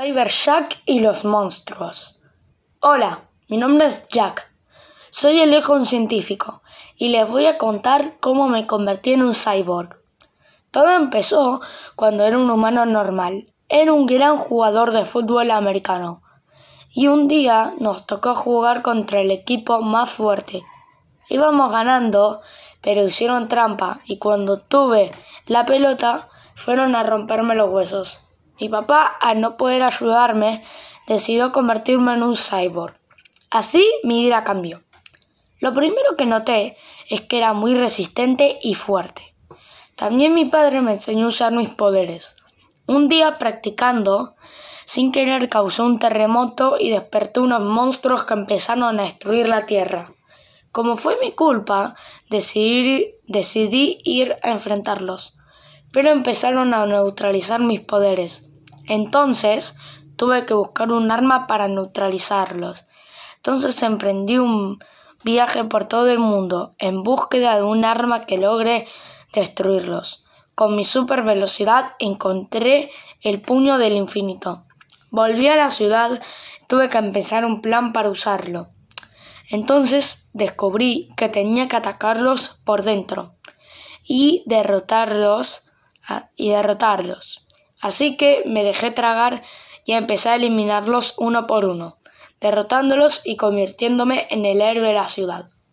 Cyber Jack y los monstruos. Hola, mi nombre es Jack. Soy el hijo un científico y les voy a contar cómo me convertí en un cyborg. Todo empezó cuando era un humano normal. Era un gran jugador de fútbol americano. Y un día nos tocó jugar contra el equipo más fuerte. Íbamos ganando, pero hicieron trampa y cuando tuve la pelota fueron a romperme los huesos. Mi papá, al no poder ayudarme, decidió convertirme en un cyborg. Así mi vida cambió. Lo primero que noté es que era muy resistente y fuerte. También mi padre me enseñó a usar mis poderes. Un día practicando, sin querer causó un terremoto y despertó unos monstruos que empezaron a destruir la tierra. Como fue mi culpa, decidí, decidí ir a enfrentarlos, pero empezaron a neutralizar mis poderes. Entonces tuve que buscar un arma para neutralizarlos. Entonces emprendí un viaje por todo el mundo en búsqueda de un arma que logre destruirlos. Con mi super velocidad encontré el puño del infinito. Volví a la ciudad, tuve que empezar un plan para usarlo. Entonces descubrí que tenía que atacarlos por dentro y derrotarlos y derrotarlos. Así que me dejé tragar y empecé a eliminarlos uno por uno, derrotándolos y convirtiéndome en el héroe de la ciudad.